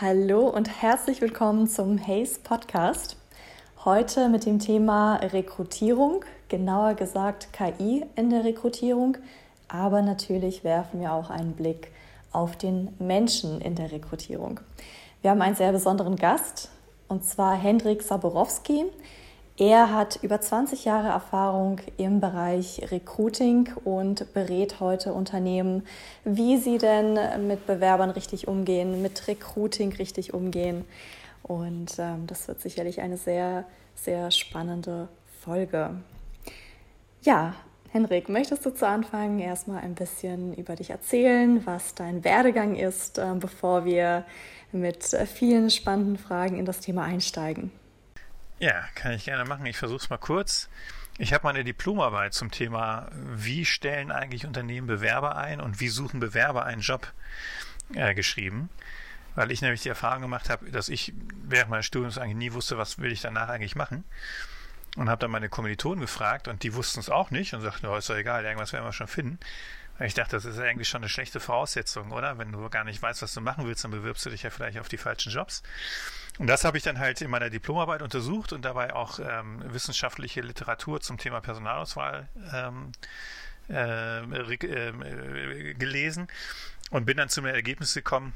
Hallo und herzlich willkommen zum Haze Podcast. Heute mit dem Thema Rekrutierung, genauer gesagt KI in der Rekrutierung, aber natürlich werfen wir auch einen Blick auf den Menschen in der Rekrutierung. Wir haben einen sehr besonderen Gast und zwar Hendrik Saborowski. Er hat über 20 Jahre Erfahrung im Bereich Recruiting und berät heute Unternehmen, wie sie denn mit Bewerbern richtig umgehen, mit Recruiting richtig umgehen. Und ähm, das wird sicherlich eine sehr, sehr spannende Folge. Ja, Henrik, möchtest du zu Anfang erstmal ein bisschen über dich erzählen, was dein Werdegang ist, äh, bevor wir mit vielen spannenden Fragen in das Thema einsteigen? Ja, kann ich gerne machen. Ich versuche es mal kurz. Ich habe meine Diplomarbeit zum Thema, wie stellen eigentlich Unternehmen Bewerber ein und wie suchen Bewerber einen Job äh, geschrieben, weil ich nämlich die Erfahrung gemacht habe, dass ich während meines Studiums eigentlich nie wusste, was will ich danach eigentlich machen. Und habe dann meine Kommilitonen gefragt und die wussten es auch nicht und sagten, oh, ist doch egal, irgendwas werden wir schon finden. Weil ich dachte, das ist ja eigentlich schon eine schlechte Voraussetzung, oder? Wenn du gar nicht weißt, was du machen willst, dann bewirbst du dich ja vielleicht auf die falschen Jobs. Und das habe ich dann halt in meiner Diplomarbeit untersucht und dabei auch ähm, wissenschaftliche Literatur zum Thema Personalauswahl ähm, äh, äh, gelesen und bin dann zu einem Ergebnis gekommen,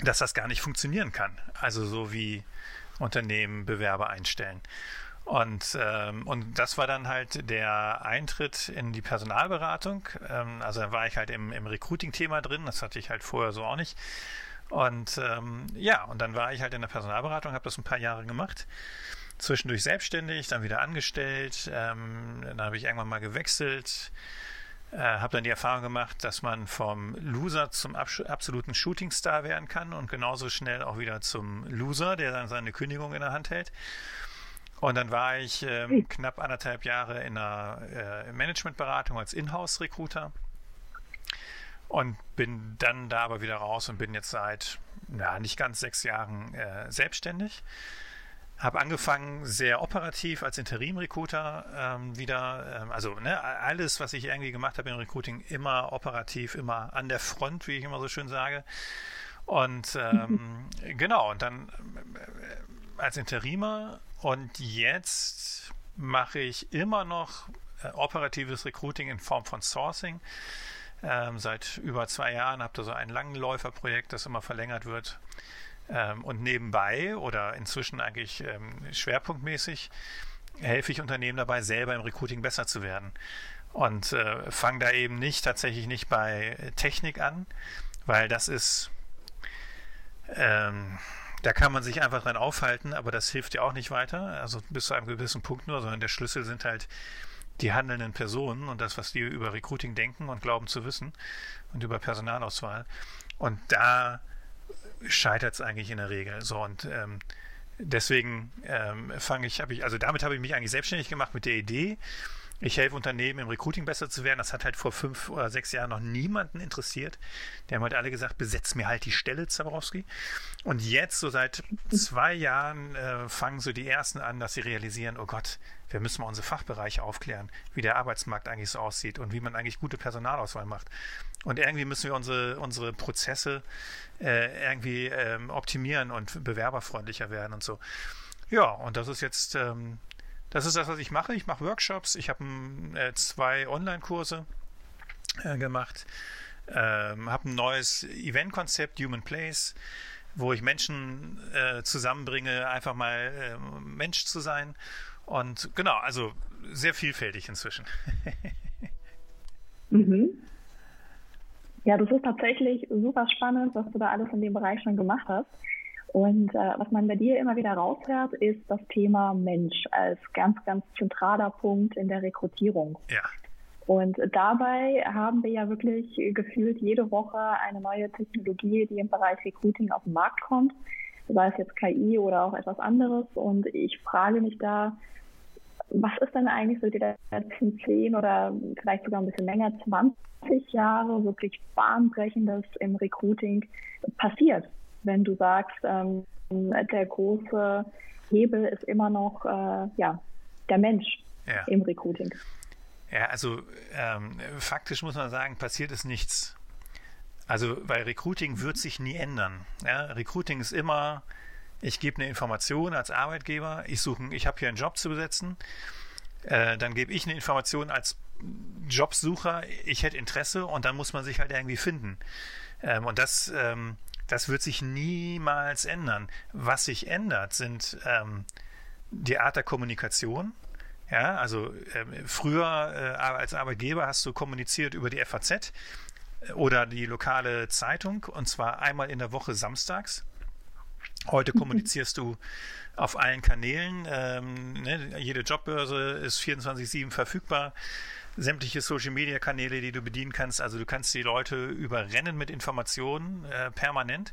dass das gar nicht funktionieren kann. Also so wie Unternehmen Bewerber einstellen. Und, ähm, und das war dann halt der Eintritt in die Personalberatung. Ähm, also da war ich halt im, im Recruiting-Thema drin, das hatte ich halt vorher so auch nicht. Und ähm, ja, und dann war ich halt in der Personalberatung, habe das ein paar Jahre gemacht. Zwischendurch selbstständig, dann wieder angestellt. Ähm, dann habe ich irgendwann mal gewechselt. Äh, habe dann die Erfahrung gemacht, dass man vom Loser zum absoluten Shootingstar werden kann und genauso schnell auch wieder zum Loser, der dann seine Kündigung in der Hand hält. Und dann war ich ähm, knapp anderthalb Jahre in einer äh, Managementberatung als Inhouse-Recruiter und bin dann da aber wieder raus und bin jetzt seit ja, nicht ganz sechs Jahren äh, selbstständig. Habe angefangen sehr operativ als Interim-Recruiter ähm, wieder, ähm, also ne, alles, was ich irgendwie gemacht habe im Recruiting, immer operativ, immer an der Front, wie ich immer so schön sage. Und ähm, genau, und dann als Interimer und jetzt mache ich immer noch äh, operatives Recruiting in Form von Sourcing ähm, seit über zwei Jahren, habe da so ein Langläuferprojekt, das immer verlängert wird. Ähm, und nebenbei oder inzwischen eigentlich ähm, schwerpunktmäßig helfe ich Unternehmen dabei, selber im Recruiting besser zu werden. Und äh, fange da eben nicht tatsächlich nicht bei Technik an, weil das ist, ähm, da kann man sich einfach dran aufhalten, aber das hilft ja auch nicht weiter. Also bis zu einem gewissen Punkt nur, sondern der Schlüssel sind halt die handelnden Personen und das, was die über Recruiting denken und glauben zu wissen und über Personalauswahl. Und da scheitert es eigentlich in der Regel. So und ähm, deswegen ähm, fange ich, habe ich, also damit habe ich mich eigentlich selbstständig gemacht mit der Idee, ich helfe Unternehmen im Recruiting besser zu werden. Das hat halt vor fünf oder sechs Jahren noch niemanden interessiert. Die haben halt alle gesagt, besetz mir halt die Stelle, Zaborowski. Und jetzt, so seit zwei Jahren, äh, fangen so die ersten an, dass sie realisieren, oh Gott, wir müssen mal unsere Fachbereiche aufklären, wie der Arbeitsmarkt eigentlich so aussieht und wie man eigentlich gute Personalauswahl macht. Und irgendwie müssen wir unsere, unsere Prozesse äh, irgendwie ähm, optimieren und bewerberfreundlicher werden und so. Ja, und das ist jetzt ähm, das ist das, was ich mache. Ich mache Workshops. Ich habe äh, zwei Online-Kurse äh, gemacht. Ähm, habe ein neues Event-Konzept, Human Place, wo ich Menschen äh, zusammenbringe, einfach mal äh, Mensch zu sein. Und genau, also sehr vielfältig inzwischen. mhm. Ja, das ist tatsächlich super spannend, was du da alles in dem Bereich schon gemacht hast. Und äh, was man bei dir immer wieder raushört, ist das Thema Mensch als ganz, ganz zentraler Punkt in der Rekrutierung. Ja. Und dabei haben wir ja wirklich gefühlt jede Woche eine neue Technologie, die im Bereich Recruiting auf den Markt kommt, sei es jetzt KI oder auch etwas anderes. Und ich frage mich da, was ist denn eigentlich so die letzten zehn oder vielleicht sogar ein bisschen länger, 20 Jahre wirklich bahnbrechendes im Recruiting passiert? Wenn du sagst, ähm, der große Hebel ist immer noch äh, ja, der Mensch ja. im Recruiting. Ja, also ähm, faktisch muss man sagen, passiert ist nichts. Also, weil Recruiting wird sich nie ändern. Ja, Recruiting ist immer, ich gebe eine Information als Arbeitgeber, ich suche, ich habe hier einen Job zu besetzen, äh, dann gebe ich eine Information als Jobsucher, ich hätte Interesse und dann muss man sich halt irgendwie finden. Ähm, und das, ähm, das wird sich niemals ändern. Was sich ändert, sind ähm, die Art der Kommunikation. Ja, also äh, früher äh, als Arbeitgeber hast du kommuniziert über die FAZ oder die lokale Zeitung und zwar einmal in der Woche samstags. Heute kommunizierst du auf allen Kanälen. Ähm, ne? Jede Jobbörse ist 24-7 verfügbar. Sämtliche Social-Media-Kanäle, die du bedienen kannst. Also du kannst die Leute überrennen mit Informationen äh, permanent.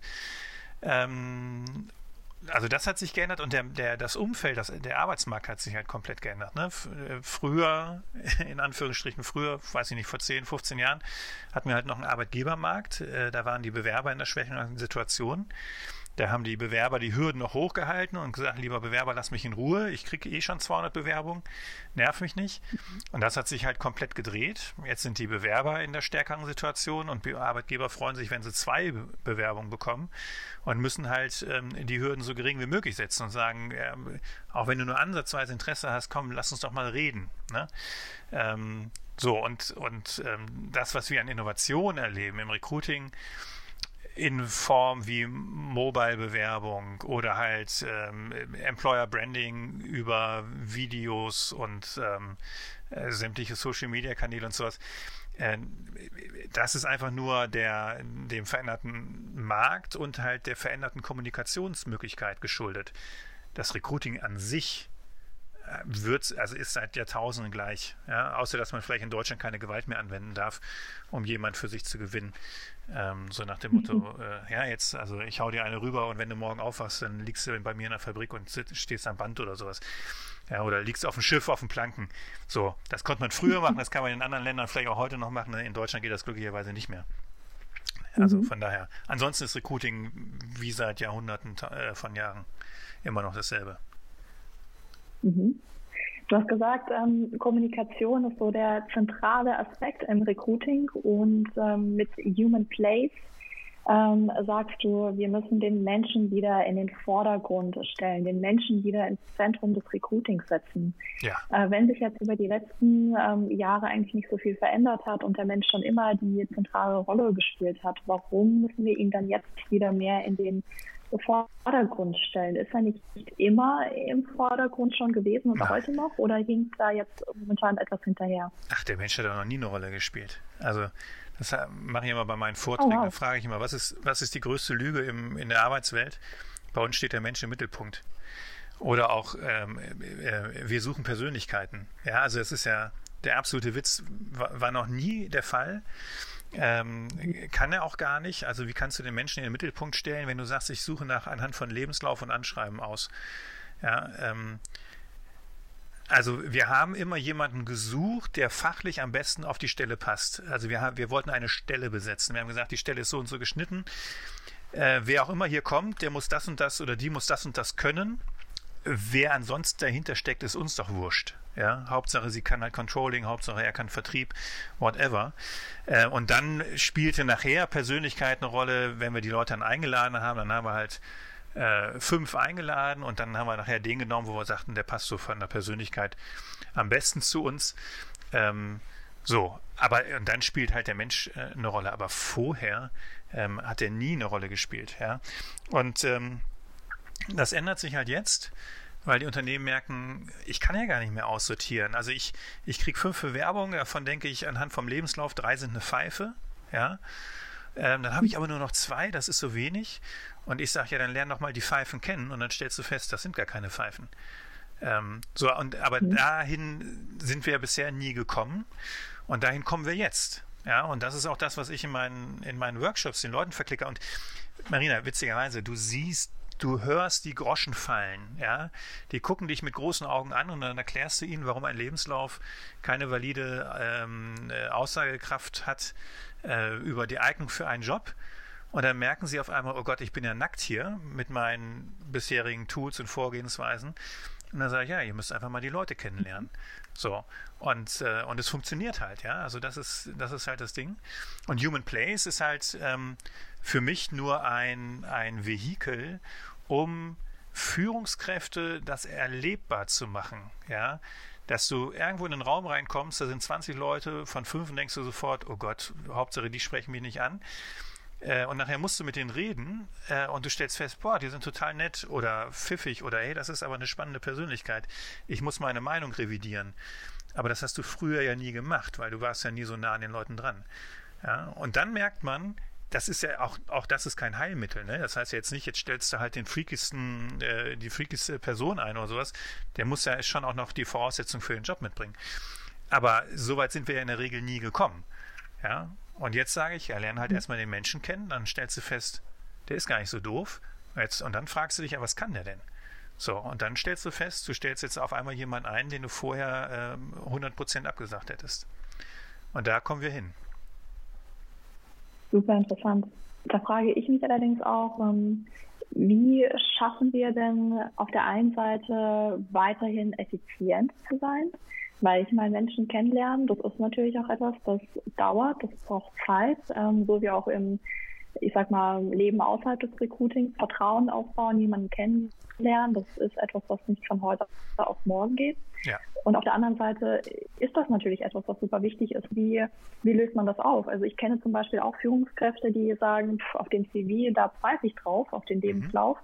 Ähm, also das hat sich geändert und der, der, das Umfeld, das, der Arbeitsmarkt hat sich halt komplett geändert. Ne? Äh, früher, in Anführungsstrichen früher, weiß ich nicht, vor 10, 15 Jahren, hatten wir halt noch einen Arbeitgebermarkt. Äh, da waren die Bewerber in der schwächeren Situation. Da haben die Bewerber die Hürden noch hochgehalten und gesagt, lieber Bewerber, lass mich in Ruhe. Ich kriege eh schon 200 Bewerbungen. Nerv mich nicht. Und das hat sich halt komplett gedreht. Jetzt sind die Bewerber in der stärkeren Situation und Arbeitgeber freuen sich, wenn sie zwei Bewerbungen bekommen und müssen halt ähm, die Hürden so gering wie möglich setzen und sagen, äh, auch wenn du nur ansatzweise Interesse hast, komm, lass uns doch mal reden. Ne? Ähm, so, und, und ähm, das, was wir an Innovation erleben im Recruiting, in Form wie Mobile-Bewerbung oder halt ähm, Employer Branding über Videos und ähm, äh, sämtliche Social-Media-Kanäle und sowas. Äh, das ist einfach nur der, dem veränderten Markt und halt der veränderten Kommunikationsmöglichkeit geschuldet. Das Recruiting an sich äh, wird, also ist seit Jahrtausenden gleich. Ja? Außer dass man vielleicht in Deutschland keine Gewalt mehr anwenden darf, um jemand für sich zu gewinnen. Ähm, so nach dem Motto, mhm. äh, ja, jetzt, also ich hau dir eine rüber und wenn du morgen aufwachst, dann liegst du bei mir in der Fabrik und stehst am Band oder sowas. Ja, oder liegst auf dem Schiff, auf dem Planken. So, das konnte man früher machen, das kann man in anderen Ländern vielleicht auch heute noch machen. In Deutschland geht das glücklicherweise nicht mehr. Also mhm. von daher. Ansonsten ist Recruiting wie seit Jahrhunderten äh, von Jahren immer noch dasselbe. Mhm. Du hast gesagt, ähm, Kommunikation ist so der zentrale Aspekt im Recruiting und ähm, mit Human Place ähm, sagst du, wir müssen den Menschen wieder in den Vordergrund stellen, den Menschen wieder ins Zentrum des Recruitings setzen. Ja. Äh, wenn sich jetzt über die letzten ähm, Jahre eigentlich nicht so viel verändert hat und der Mensch schon immer die zentrale Rolle gespielt hat, warum müssen wir ihn dann jetzt wieder mehr in den Vordergrund stellen. Ist er nicht immer im Vordergrund schon gewesen und heute noch? Oder hinkt da jetzt momentan etwas hinterher? Ach, der Mensch hat doch noch nie eine Rolle gespielt. Also, das mache ich immer bei meinen Vorträgen. Oh, wow. Da frage ich immer, was ist, was ist die größte Lüge im, in der Arbeitswelt? Bei uns steht der Mensch im Mittelpunkt. Oder auch, ähm, äh, wir suchen Persönlichkeiten. Ja, also es ist ja, der absolute Witz war, war noch nie der Fall. Ähm, kann er auch gar nicht. Also wie kannst du den Menschen in den Mittelpunkt stellen, wenn du sagst, ich suche nach anhand von Lebenslauf und Anschreiben aus? Ja, ähm, also wir haben immer jemanden gesucht, der fachlich am besten auf die Stelle passt. Also wir, wir wollten eine Stelle besetzen. Wir haben gesagt, die Stelle ist so und so geschnitten. Äh, wer auch immer hier kommt, der muss das und das oder die muss das und das können. Wer ansonsten dahinter steckt, ist uns doch wurscht. Ja, Hauptsache, sie kann halt Controlling, Hauptsache, er kann Vertrieb, whatever. Äh, und dann spielte nachher Persönlichkeit eine Rolle, wenn wir die Leute dann eingeladen haben, dann haben wir halt äh, fünf eingeladen und dann haben wir nachher den genommen, wo wir sagten, der passt so von der Persönlichkeit am besten zu uns. Ähm, so, aber und dann spielt halt der Mensch äh, eine Rolle. Aber vorher ähm, hat er nie eine Rolle gespielt. Ja? Und ähm, das ändert sich halt jetzt weil die Unternehmen merken, ich kann ja gar nicht mehr aussortieren. Also ich, ich kriege fünf Bewerbungen, davon denke ich anhand vom Lebenslauf, drei sind eine Pfeife, ja. Ähm, dann habe ich aber nur noch zwei, das ist so wenig. Und ich sage ja, dann lern doch mal die Pfeifen kennen und dann stellst du fest, das sind gar keine Pfeifen. Ähm, so, und, aber mhm. dahin sind wir bisher nie gekommen und dahin kommen wir jetzt. Ja, und das ist auch das, was ich in meinen, in meinen Workshops den Leuten verklicke. Und Marina, witzigerweise, du siehst du hörst die Groschen fallen, ja. Die gucken dich mit großen Augen an und dann erklärst du ihnen, warum ein Lebenslauf keine valide ähm, äh, Aussagekraft hat äh, über die Eignung für einen Job. Und dann merken sie auf einmal, oh Gott, ich bin ja nackt hier mit meinen bisherigen Tools und Vorgehensweisen. Und dann sage ich, ja, ihr müsst einfach mal die Leute kennenlernen. So. Und, äh, und es funktioniert halt, ja. Also das ist, das ist halt das Ding. Und Human Place ist halt ähm, für mich nur ein, ein Vehikel, um Führungskräfte das erlebbar zu machen, ja dass du irgendwo in einen Raum reinkommst, da sind 20 Leute, von fünf denkst du sofort, oh Gott, Hauptsache, die sprechen mich nicht an. Äh, und nachher musst du mit denen reden äh, und du stellst fest, boah, die sind total nett oder pfiffig oder hey, das ist aber eine spannende Persönlichkeit. Ich muss meine Meinung revidieren. Aber das hast du früher ja nie gemacht, weil du warst ja nie so nah an den Leuten dran. Ja? Und dann merkt man, das ist ja auch, auch das ist kein Heilmittel, ne? Das heißt ja jetzt nicht, jetzt stellst du halt den freakigsten, äh, die freakigste Person ein oder sowas. Der muss ja schon auch noch die Voraussetzung für den Job mitbringen. Aber so weit sind wir ja in der Regel nie gekommen. Ja. Und jetzt sage ich, ja, lerne halt mhm. erstmal den Menschen kennen, dann stellst du fest, der ist gar nicht so doof. Jetzt, und dann fragst du dich ja, was kann der denn? So, und dann stellst du fest, du stellst jetzt auf einmal jemanden ein, den du vorher ähm, 100% abgesagt hättest. Und da kommen wir hin. Super interessant. Da frage ich mich allerdings auch, ähm, wie schaffen wir denn auf der einen Seite weiterhin effizient zu sein? Weil ich meine, Menschen kennenlernen, das ist natürlich auch etwas, das dauert, das braucht Zeit, ähm, so wie auch im, ich sag mal, Leben außerhalb des Recruitings, Vertrauen aufbauen, jemanden kennenlernen, das ist etwas, was nicht von heute auf morgen geht. Ja. Und auf der anderen Seite ist das natürlich etwas, was super wichtig ist. Wie, wie löst man das auf? Also ich kenne zum Beispiel auch Führungskräfte, die sagen, pff, auf dem CV, da pfeife ich drauf, auf den mhm. Lebenslauf.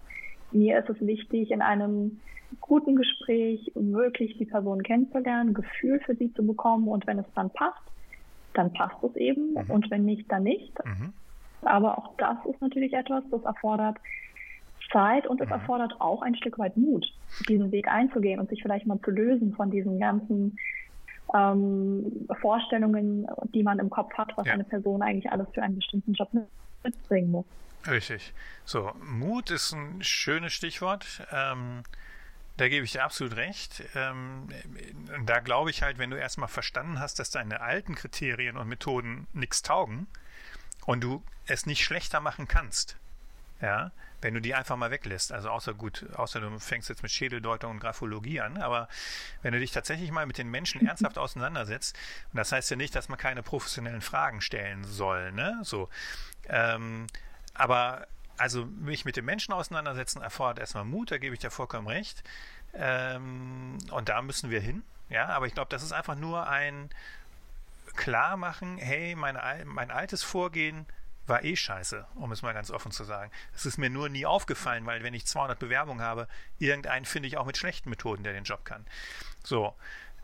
Mhm. Mir ist es wichtig, in einem guten Gespräch wirklich die Person kennenzulernen, Gefühl für sie zu bekommen und wenn es dann passt, dann passt es eben mhm. und wenn nicht, dann nicht. Mhm. Aber auch das ist natürlich etwas, das erfordert Zeit und es mhm. erfordert auch ein Stück weit Mut, diesen Weg einzugehen und sich vielleicht mal zu lösen von diesen ganzen ähm, Vorstellungen, die man im Kopf hat, was ja. eine Person eigentlich alles für einen bestimmten Job mitbringen muss. Richtig. So, Mut ist ein schönes Stichwort. Ähm, da gebe ich dir absolut recht. Ähm, da glaube ich halt, wenn du erstmal verstanden hast, dass deine alten Kriterien und Methoden nichts taugen und du es nicht schlechter machen kannst, ja, wenn du die einfach mal weglässt. Also außer gut, außer du fängst jetzt mit Schädeldeutung und Graphologie an, aber wenn du dich tatsächlich mal mit den Menschen ernsthaft auseinandersetzt, und das heißt ja nicht, dass man keine professionellen Fragen stellen soll, ne? So. Ähm, aber also mich mit den Menschen auseinandersetzen erfordert erstmal Mut, da gebe ich dir vollkommen recht. Ähm, und da müssen wir hin. Ja, aber ich glaube, das ist einfach nur ein Klarmachen, hey, mein, mein altes Vorgehen war eh scheiße, um es mal ganz offen zu sagen. Es ist mir nur nie aufgefallen, weil wenn ich 200 Bewerbungen habe, irgendeinen finde ich auch mit schlechten Methoden, der den Job kann. So.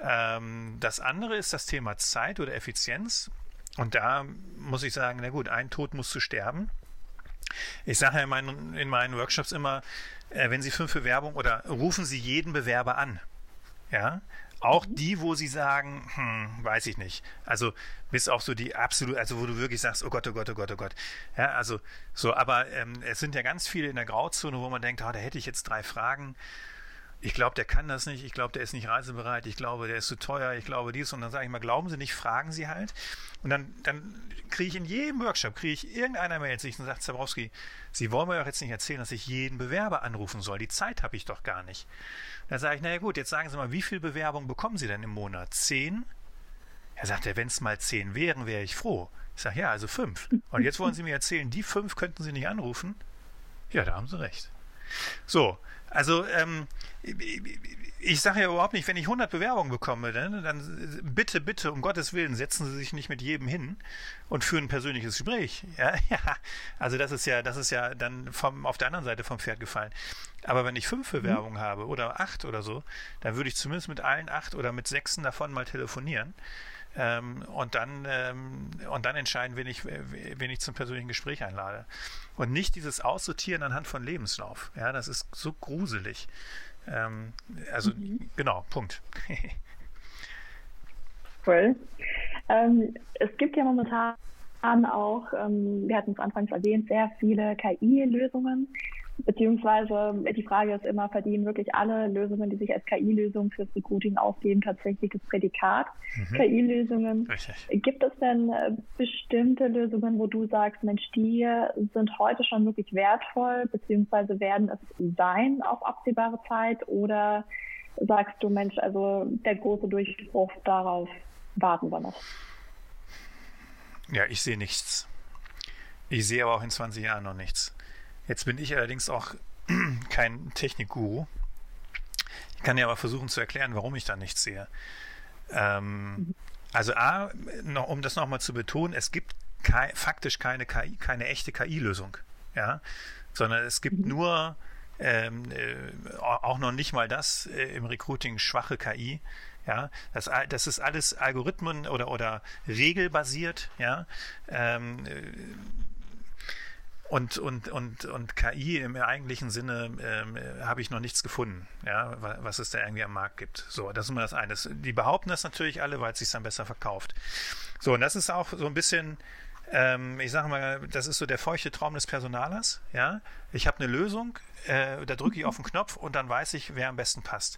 Ähm, das andere ist das Thema Zeit oder Effizienz. Und da muss ich sagen, na gut, ein Tod muss zu sterben. Ich sage ja in meinen, in meinen Workshops immer, äh, wenn Sie fünf Bewerbungen oder rufen Sie jeden Bewerber an. Ja, auch mhm. die, wo sie sagen, hm, weiß ich nicht. Also bis auch so die absolut, also wo du wirklich sagst, oh Gott, oh Gott, oh Gott, oh Gott. Ja, also so, aber ähm, es sind ja ganz viele in der Grauzone, wo man denkt, oh, da hätte ich jetzt drei Fragen. Ich glaube, der kann das nicht. Ich glaube, der ist nicht reisebereit. Ich glaube, der ist zu teuer. Ich glaube dies. Und dann sage ich mal, glauben Sie nicht, fragen Sie halt. Und dann, dann kriege ich in jedem Workshop, kriege ich irgendeiner meldet sich und sagt, Zabrowski, Sie wollen mir doch jetzt nicht erzählen, dass ich jeden Bewerber anrufen soll. Die Zeit habe ich doch gar nicht. Dann sage ich, naja gut, jetzt sagen Sie mal, wie viele Bewerbungen bekommen Sie denn im Monat? Zehn? Er sagt, ja, wenn es mal zehn wären, wäre ich froh. Ich sage, ja, also fünf. Und jetzt wollen Sie mir erzählen, die fünf könnten Sie nicht anrufen? Ja, da haben Sie recht. So, also ähm, ich sage ja überhaupt nicht, wenn ich 100 Bewerbungen bekomme, dann, dann bitte, bitte, um Gottes Willen, setzen Sie sich nicht mit jedem hin und führen ein persönliches Gespräch. Ja, ja. Also das ist ja, das ist ja dann vom, auf der anderen Seite vom Pferd gefallen. Aber wenn ich fünf mhm. Bewerbungen mhm. habe oder acht oder so, dann würde ich zumindest mit allen acht oder mit sechsen davon mal telefonieren. Ähm, und dann ähm, und dann entscheiden, wen ich, wen ich zum persönlichen Gespräch einlade. Und nicht dieses Aussortieren anhand von Lebenslauf. Ja, das ist so gruselig. Ähm, also mhm. genau, Punkt. cool. Ähm, es gibt ja momentan auch, ähm, wir hatten es anfangs erwähnt, sehr viele KI-Lösungen, Beziehungsweise die Frage ist immer, verdienen wirklich alle Lösungen, die sich als KI-Lösungen fürs Recruiting ausgeben, tatsächlich das Prädikat mhm. KI-Lösungen? Gibt es denn äh, bestimmte Lösungen, wo du sagst, Mensch, die sind heute schon wirklich wertvoll, beziehungsweise werden es sein auf absehbare Zeit? Oder sagst du, Mensch, also der große Durchbruch, darauf warten wir noch? Ja, ich sehe nichts. Ich sehe aber auch in 20 Jahren noch nichts. Jetzt bin ich allerdings auch kein Technikguru. Ich kann dir aber versuchen zu erklären, warum ich da nichts sehe. Ähm, also A, noch, um das nochmal zu betonen, es gibt kei faktisch keine KI, keine echte KI-Lösung. Ja? Sondern es gibt mhm. nur ähm, äh, auch noch nicht mal das äh, im Recruiting schwache KI. Ja, das, das ist alles Algorithmen oder, oder regelbasiert, ja. Ähm, äh, und, und, und, und KI im eigentlichen Sinne ähm, habe ich noch nichts gefunden, ja, was es da irgendwie am Markt gibt. So, das ist immer das eine. Die behaupten das natürlich alle, weil es sich dann besser verkauft. So, und das ist auch so ein bisschen, ähm, ich sage mal, das ist so der feuchte Traum des Personalers. Ja, ich habe eine Lösung, äh, da drücke ich auf den Knopf und dann weiß ich, wer am besten passt.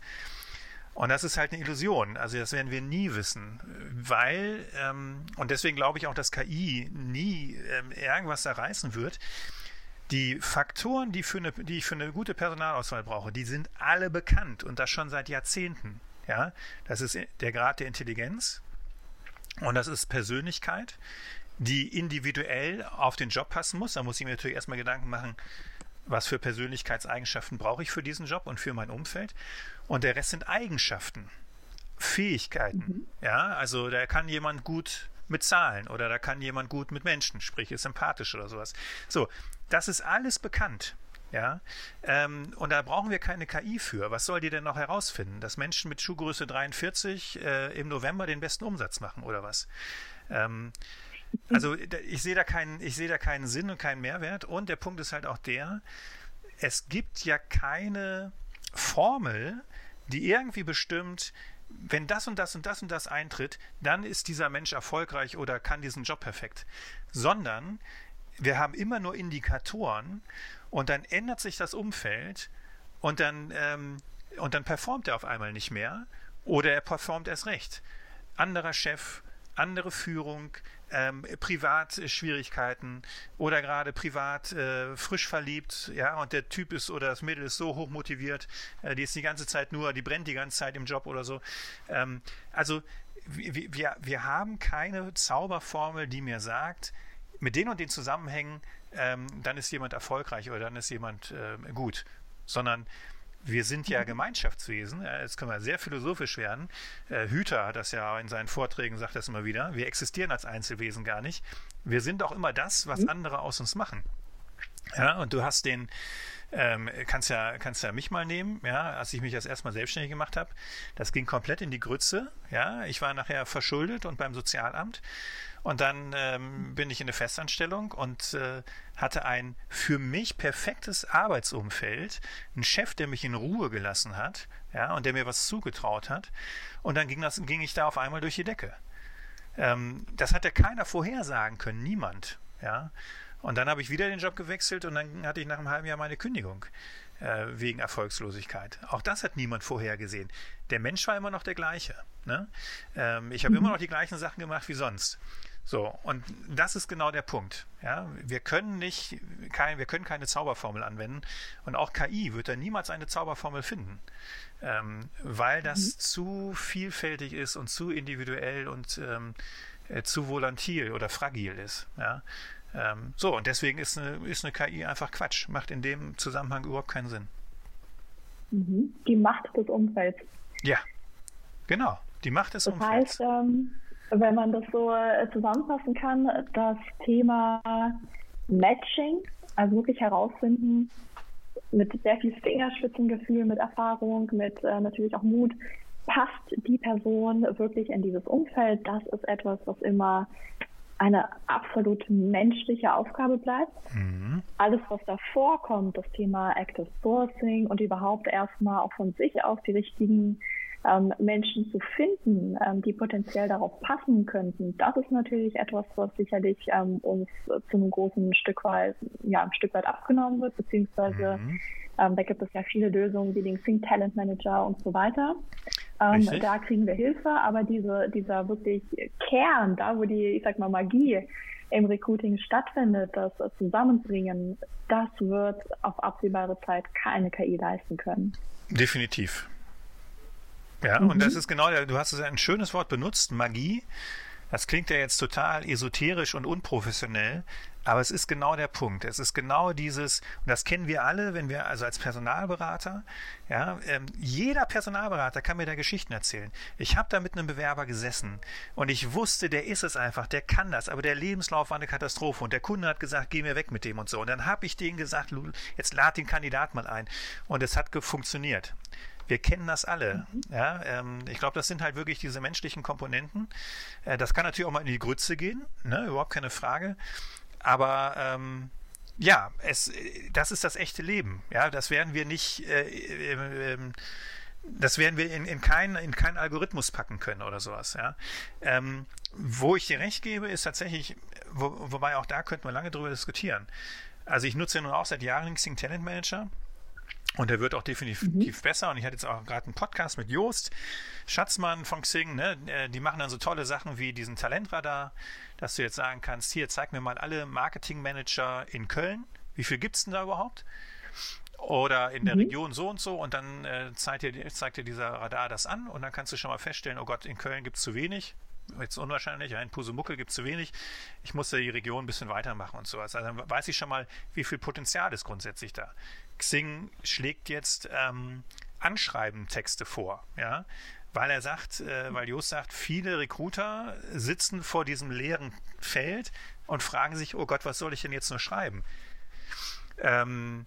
Und das ist halt eine Illusion. Also das werden wir nie wissen, weil, ähm, und deswegen glaube ich auch, dass KI nie ähm, irgendwas erreißen wird. Die Faktoren, die, für eine, die ich für eine gute Personalauswahl brauche, die sind alle bekannt und das schon seit Jahrzehnten. Ja, das ist der Grad der Intelligenz und das ist Persönlichkeit, die individuell auf den Job passen muss. Da muss ich mir natürlich erstmal Gedanken machen, was für Persönlichkeitseigenschaften brauche ich für diesen Job und für mein Umfeld. Und der Rest sind Eigenschaften, Fähigkeiten. Mhm. Ja, also da kann jemand gut mit Zahlen oder da kann jemand gut mit Menschen, sprich ist sympathisch oder sowas. So, das ist alles bekannt. Ja, ähm, und da brauchen wir keine KI für. Was soll die denn noch herausfinden? Dass Menschen mit Schuhgröße 43 äh, im November den besten Umsatz machen oder was? Ähm, also ich sehe da keinen, ich sehe da keinen Sinn und keinen Mehrwert. Und der Punkt ist halt auch der, es gibt ja keine Formel, die irgendwie bestimmt, wenn das und das und das und das eintritt, dann ist dieser Mensch erfolgreich oder kann diesen Job perfekt. Sondern wir haben immer nur Indikatoren und dann ändert sich das Umfeld und dann, ähm, und dann performt er auf einmal nicht mehr oder er performt erst recht. Anderer Chef, andere Führung, ähm, Privatschwierigkeiten oder gerade privat äh, frisch verliebt, ja, und der Typ ist oder das Mädel ist so hoch motiviert, äh, die ist die ganze Zeit nur, die brennt die ganze Zeit im Job oder so. Ähm, also wir, wir, wir haben keine Zauberformel, die mir sagt, mit den und den Zusammenhängen, ähm, dann ist jemand erfolgreich oder dann ist jemand äh, gut, sondern wir sind ja. Gemeinschaftswesen. Jetzt können wir sehr philosophisch werden. Äh, Hüter hat das ja in seinen Vorträgen, sagt das immer wieder. Wir existieren als Einzelwesen gar nicht. Wir sind auch immer das, was mhm. andere aus uns machen. Ja, und du hast den, ähm, kannst ja, kannst ja mich mal nehmen, ja, als ich mich das erstmal selbstständig gemacht habe. Das ging komplett in die Grütze, ja. Ich war nachher verschuldet und beim Sozialamt. Und dann ähm, bin ich in eine Festanstellung und äh, hatte ein für mich perfektes Arbeitsumfeld, einen Chef, der mich in Ruhe gelassen hat, ja, und der mir was zugetraut hat. Und dann ging, das, ging ich da auf einmal durch die Decke. Ähm, das hat ja keiner vorhersagen können, niemand, ja. Und dann habe ich wieder den Job gewechselt und dann hatte ich nach einem halben Jahr meine Kündigung äh, wegen Erfolgslosigkeit. Auch das hat niemand vorhergesehen. Der Mensch war immer noch der gleiche. Ne? Ähm, ich habe mhm. immer noch die gleichen Sachen gemacht wie sonst. So, und das ist genau der Punkt. Ja, wir können nicht, kein, wir können keine Zauberformel anwenden und auch KI wird da niemals eine Zauberformel finden, ähm, weil das mhm. zu vielfältig ist und zu individuell und ähm, äh, zu volatil oder fragil ist. Ja, ähm, so, und deswegen ist eine, ist eine KI einfach Quatsch, macht in dem Zusammenhang überhaupt keinen Sinn. Mhm. Die Macht des Umfelds. Ja, genau, die Macht des das Umfelds. Heißt, ähm, wenn man das so äh, zusammenfassen kann, das Thema Matching, also wirklich herausfinden, mit sehr viel Fingerspitzengefühl, mit Erfahrung, mit äh, natürlich auch Mut, passt die Person wirklich in dieses Umfeld? Das ist etwas, was immer eine absolut menschliche Aufgabe bleibt. Mhm. Alles, was davor kommt, das Thema Active Sourcing und überhaupt erstmal auch von sich aus die richtigen ähm, Menschen zu finden, ähm, die potenziell darauf passen könnten, das ist natürlich etwas, was sicherlich ähm, uns zu einem großen Stück weit, ja, ein Stück weit abgenommen wird, beziehungsweise mhm. ähm, da gibt es ja viele Lösungen wie den Think Talent Manager und so weiter. Ähm, da kriegen wir Hilfe, aber diese, dieser wirklich Kern, da wo die, ich sag mal, Magie im Recruiting stattfindet, das Zusammenbringen, das wird auf absehbare Zeit keine KI leisten können. Definitiv. Ja, mhm. und das ist genau, du hast ein schönes Wort benutzt, Magie. Das klingt ja jetzt total esoterisch und unprofessionell, aber es ist genau der Punkt. Es ist genau dieses, und das kennen wir alle, wenn wir, also als Personalberater, ja, ähm, jeder Personalberater kann mir da Geschichten erzählen. Ich habe da mit einem Bewerber gesessen und ich wusste, der ist es einfach, der kann das, aber der Lebenslauf war eine Katastrophe und der Kunde hat gesagt, geh mir weg mit dem und so. Und dann habe ich denen gesagt, jetzt lad den Kandidat mal ein. Und es hat funktioniert. Wir kennen das alle. Mhm. Ja, ähm, ich glaube, das sind halt wirklich diese menschlichen Komponenten. Äh, das kann natürlich auch mal in die Grütze gehen, ne? überhaupt keine Frage. Aber ähm, ja, es, das ist das echte Leben. Ja, das werden wir nicht. Äh, äh, das werden wir in, in, keinen, in keinen Algorithmus packen können oder sowas. Ja? Ähm, wo ich dir recht gebe, ist tatsächlich, wo, wobei auch da könnten wir lange drüber diskutieren. Also ich nutze ja nun auch seit Jahren Xing Talent Manager und der wird auch definitiv mhm. besser. Und ich hatte jetzt auch gerade einen Podcast mit Joost Schatzmann von Xing. Ne? Äh, die machen dann so tolle Sachen wie diesen Talentradar, dass du jetzt sagen kannst, hier, zeig mir mal alle Marketingmanager in Köln. Wie viel gibt es denn da überhaupt? Oder in der mhm. Region so und so. Und dann äh, zeigt, dir, zeigt dir dieser Radar das an. Und dann kannst du schon mal feststellen, oh Gott, in Köln gibt es zu wenig jetzt unwahrscheinlich, in Pusemuckel gibt es zu wenig, ich muss die Region ein bisschen weitermachen und sowas. Also dann weiß ich schon mal, wie viel Potenzial ist grundsätzlich da. Xing schlägt jetzt ähm, Anschreibentexte vor, ja, weil er sagt, äh, weil Jos sagt, viele Recruiter sitzen vor diesem leeren Feld und fragen sich, oh Gott, was soll ich denn jetzt nur schreiben? Ähm,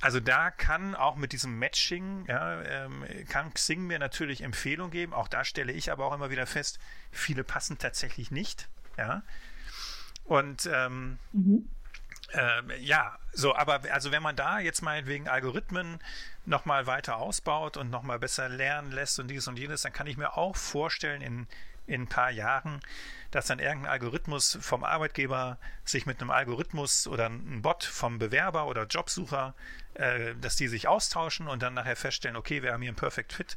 also da kann auch mit diesem Matching, ja, ähm, kann Xing mir natürlich Empfehlungen geben. Auch da stelle ich aber auch immer wieder fest, viele passen tatsächlich nicht. Ja. Und ähm, mhm. ähm, ja, so, aber also wenn man da jetzt meinetwegen Algorithmen nochmal weiter ausbaut und nochmal besser lernen lässt und dies und jenes, dann kann ich mir auch vorstellen, in, in ein paar Jahren, dass dann irgendein Algorithmus vom Arbeitgeber sich mit einem Algorithmus oder einem Bot vom Bewerber oder Jobsucher, äh, dass die sich austauschen und dann nachher feststellen, okay, wir haben hier einen Perfect Fit.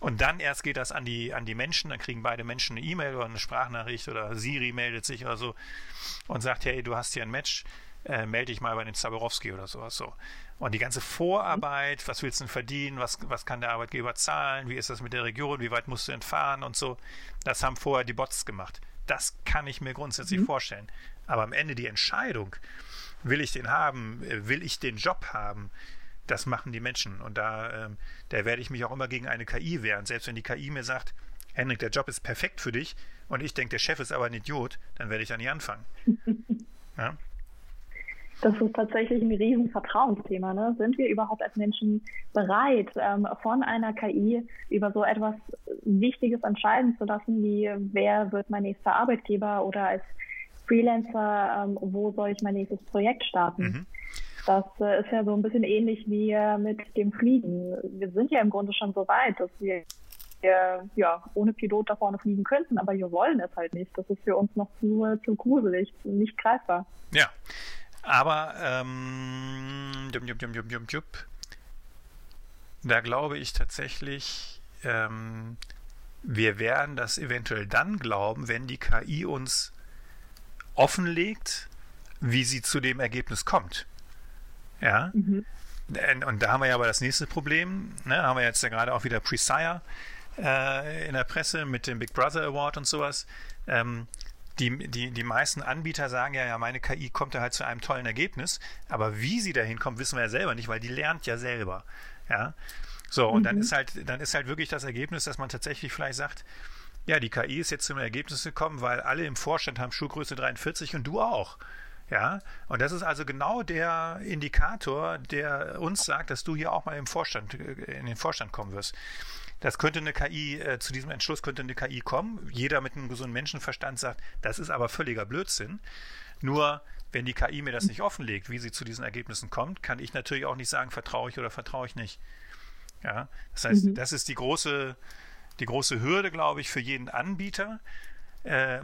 Und dann erst geht das an die, an die Menschen, dann kriegen beide Menschen eine E-Mail oder eine Sprachnachricht oder Siri meldet sich oder so und sagt, hey, du hast hier ein Match, äh, melde dich mal bei den Zaborowski oder sowas so. Und die ganze Vorarbeit, was willst du denn verdienen, was, was kann der Arbeitgeber zahlen, wie ist das mit der Region, wie weit musst du entfahren und so, das haben vorher die Bots gemacht. Das kann ich mir grundsätzlich mhm. vorstellen. Aber am Ende die Entscheidung, will ich den haben, will ich den Job haben, das machen die Menschen. Und da, ähm, da werde ich mich auch immer gegen eine KI wehren. Selbst wenn die KI mir sagt, Henrik, der Job ist perfekt für dich und ich denke, der Chef ist aber ein Idiot, dann werde ich da nicht anfangen. ja? Das ist tatsächlich ein riesen Vertrauensthema. Ne? Sind wir überhaupt als Menschen bereit, ähm, von einer KI über so etwas Wichtiges entscheiden zu lassen, wie wer wird mein nächster Arbeitgeber oder als Freelancer, ähm, wo soll ich mein nächstes Projekt starten? Mhm. Das äh, ist ja so ein bisschen ähnlich wie äh, mit dem Fliegen. Wir sind ja im Grunde schon so weit, dass wir äh, ja ohne Pilot da vorne fliegen könnten, aber wir wollen es halt nicht. Das ist für uns noch zu, zu gruselig, nicht greifbar. Ja. Aber ähm, jup, jup, jup, jup, da glaube ich tatsächlich, ähm, wir werden das eventuell dann glauben, wenn die KI uns offenlegt, wie sie zu dem Ergebnis kommt. Ja. Mhm. Und da haben wir ja aber das nächste Problem. Ne? Haben wir jetzt ja gerade auch wieder Presire äh, in der Presse mit dem Big Brother Award und sowas. Ähm, die, die, die meisten Anbieter sagen ja, ja, meine KI kommt da halt zu einem tollen Ergebnis, aber wie sie dahin kommt, wissen wir ja selber nicht, weil die lernt ja selber. Ja. So, und mhm. dann ist halt, dann ist halt wirklich das Ergebnis, dass man tatsächlich vielleicht sagt, ja, die KI ist jetzt zum Ergebnis gekommen, weil alle im Vorstand haben Schuhgröße 43 und du auch. Ja, und das ist also genau der Indikator, der uns sagt, dass du hier auch mal im Vorstand, äh, in den Vorstand kommen wirst. Das könnte eine KI, äh, zu diesem Entschluss könnte eine KI kommen. Jeder mit einem gesunden Menschenverstand sagt, das ist aber völliger Blödsinn. Nur, wenn die KI mir das nicht offenlegt, wie sie zu diesen Ergebnissen kommt, kann ich natürlich auch nicht sagen, vertraue ich oder vertraue ich nicht. Ja, das heißt, mhm. das ist die große, die große Hürde, glaube ich, für jeden Anbieter. Äh,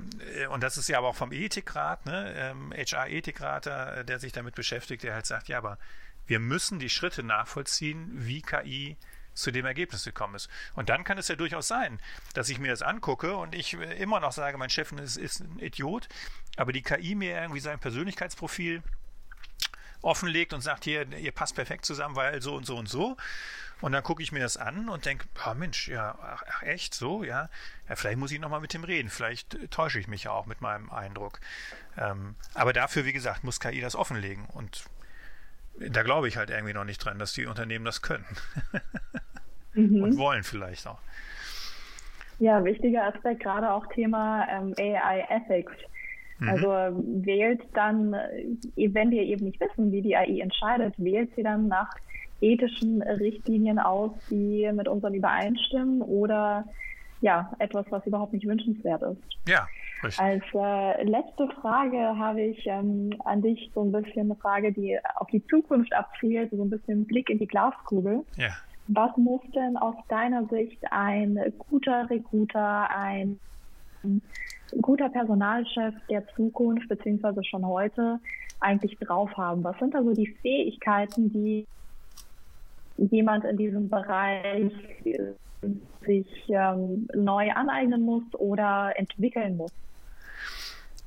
und das ist ja aber auch vom Ethikrat, ne, ähm, HR-Ethikrat, der sich damit beschäftigt, der halt sagt, ja, aber wir müssen die Schritte nachvollziehen, wie KI zu dem Ergebnis gekommen ist. Und dann kann es ja durchaus sein, dass ich mir das angucke und ich immer noch sage, mein Chef ist, ist ein Idiot, aber die KI mir irgendwie sein Persönlichkeitsprofil offenlegt und sagt, hier, ihr passt perfekt zusammen, weil so und so und so. Und dann gucke ich mir das an und denke, ah Mensch, ja, ach, ach, echt so, ja. Ja, vielleicht muss ich nochmal mit dem reden. Vielleicht äh, täusche ich mich ja auch mit meinem Eindruck. Ähm, aber dafür, wie gesagt, muss KI das offenlegen. Und da glaube ich halt irgendwie noch nicht dran, dass die Unternehmen das können. mhm. Und wollen vielleicht auch. Ja, wichtiger Aspekt, gerade auch Thema ähm, AI Ethics. Mhm. Also wählt dann, äh, wenn wir eben nicht wissen, wie die AI entscheidet, wählt sie dann nach ethischen Richtlinien aus, die mit unseren übereinstimmen oder ja, etwas, was überhaupt nicht wünschenswert ist. Ja, richtig. Als äh, letzte Frage habe ich ähm, an dich so ein bisschen eine Frage, die auf die Zukunft abzielt, so ein bisschen Blick in die Glaskugel. Ja. Was muss denn aus deiner Sicht ein guter Recruiter, ein guter Personalchef der Zukunft beziehungsweise schon heute eigentlich drauf haben? Was sind da so die Fähigkeiten, die jemand in diesem Bereich sich ähm, neu aneignen muss oder entwickeln muss?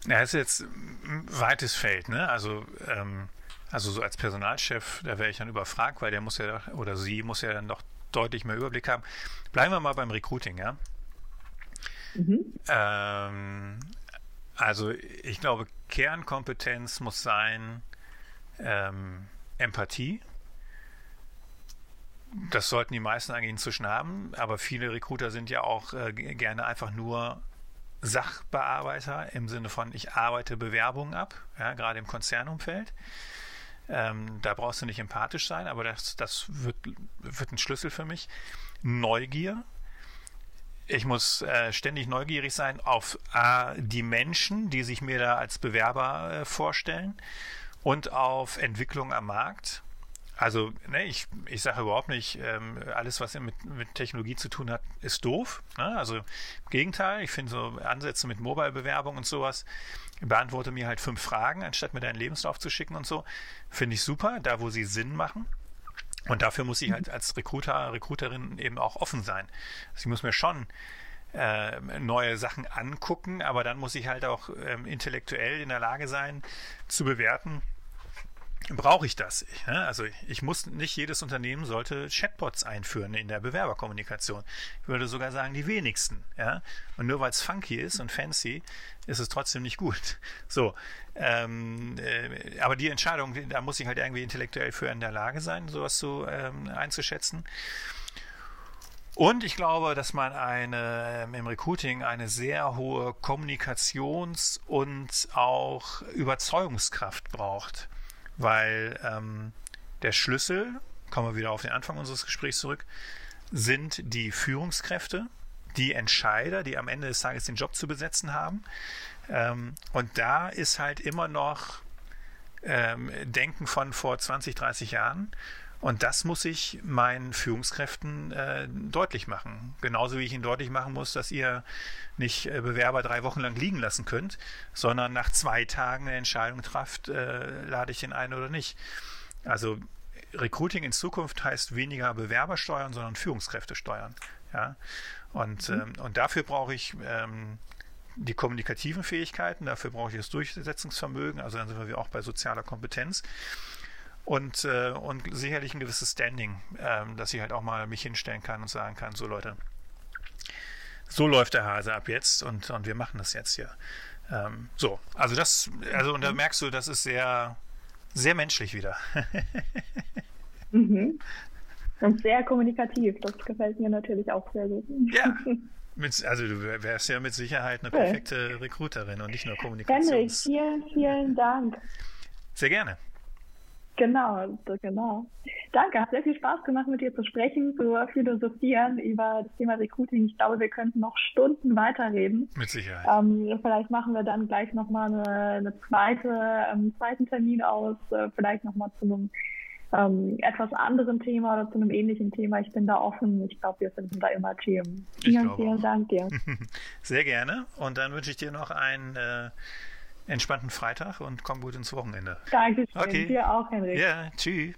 Ja, das ist jetzt ein weites Feld, ne? Also, ähm, also so als Personalchef, da wäre ich dann überfragt, weil der muss ja, oder sie muss ja dann doch deutlich mehr Überblick haben. Bleiben wir mal beim Recruiting, ja? Mhm. Ähm, also ich glaube, Kernkompetenz muss sein ähm, Empathie das sollten die meisten eigentlich inzwischen haben, aber viele Recruiter sind ja auch äh, gerne einfach nur Sachbearbeiter im Sinne von, ich arbeite Bewerbungen ab, ja, gerade im Konzernumfeld. Ähm, da brauchst du nicht empathisch sein, aber das, das wird, wird ein Schlüssel für mich. Neugier. Ich muss äh, ständig neugierig sein auf äh, die Menschen, die sich mir da als Bewerber äh, vorstellen und auf Entwicklung am Markt also, ne, ich, ich sage überhaupt nicht, ähm, alles, was mit, mit Technologie zu tun hat, ist doof. Ne? Also im Gegenteil, ich finde so Ansätze mit Mobile-Bewerbung und sowas, beantworte mir halt fünf Fragen, anstatt mir deinen Lebenslauf zu schicken und so. Finde ich super, da wo sie Sinn machen. Und dafür muss ich halt als Recruiter, Recruiterin eben auch offen sein. Also ich muss mir schon äh, neue Sachen angucken, aber dann muss ich halt auch ähm, intellektuell in der Lage sein, zu bewerten, brauche ich das? Ne? Also ich muss nicht jedes Unternehmen sollte Chatbots einführen in der Bewerberkommunikation. Ich würde sogar sagen, die wenigsten. Ja? Und nur weil es funky ist und fancy, ist es trotzdem nicht gut. So, ähm, äh, aber die Entscheidung, da muss ich halt irgendwie intellektuell für in der Lage sein, sowas zu ähm, einzuschätzen. Und ich glaube, dass man eine, ähm, im Recruiting eine sehr hohe Kommunikations- und auch Überzeugungskraft braucht weil ähm, der Schlüssel, kommen wir wieder auf den Anfang unseres Gesprächs zurück, sind die Führungskräfte, die Entscheider, die am Ende des Tages den Job zu besetzen haben. Ähm, und da ist halt immer noch ähm, Denken von vor 20, 30 Jahren. Und das muss ich meinen Führungskräften äh, deutlich machen. Genauso wie ich ihnen deutlich machen muss, dass ihr nicht äh, Bewerber drei Wochen lang liegen lassen könnt, sondern nach zwei Tagen eine Entscheidung trafft, äh, lade ich den ein oder nicht. Also Recruiting in Zukunft heißt weniger Bewerber steuern, sondern Führungskräfte steuern. Ja? Und, mhm. ähm, und dafür brauche ich ähm, die kommunikativen Fähigkeiten, dafür brauche ich das Durchsetzungsvermögen, also dann sind wir auch bei sozialer Kompetenz und, äh, und sicherlich ein gewisses Standing, ähm, dass ich halt auch mal mich hinstellen kann und sagen kann, so Leute, so läuft der Hase ab jetzt und, und wir machen das jetzt hier. Ähm, so, also das, also und da mhm. merkst du, das ist sehr, sehr menschlich wieder. mhm. Und sehr kommunikativ, das gefällt mir natürlich auch sehr gut. Ja. Mit, also du wärst ja mit Sicherheit eine perfekte Recruiterin und nicht nur Kommunikations... Henrik, vielen, vielen Dank. Sehr gerne. Genau, genau. Danke, hat sehr viel Spaß gemacht, mit dir zu sprechen, zu philosophieren über das Thema Recruiting. Ich glaube, wir könnten noch Stunden weiterreden. Mit Sicherheit. Ähm, vielleicht machen wir dann gleich nochmal eine, eine zweite, einen ähm, zweiten Termin aus, äh, vielleicht nochmal zu einem ähm, etwas anderen Thema oder zu einem ähnlichen Thema. Ich bin da offen. Ich glaube, wir finden da immer Themen. Vielen, vielen Dank dir. Sehr gerne. Und dann wünsche ich dir noch ein äh, entspannten Freitag und komm gut ins Wochenende. Dankeschön. Okay. Dir auch, Henrik. Ja, tschüss.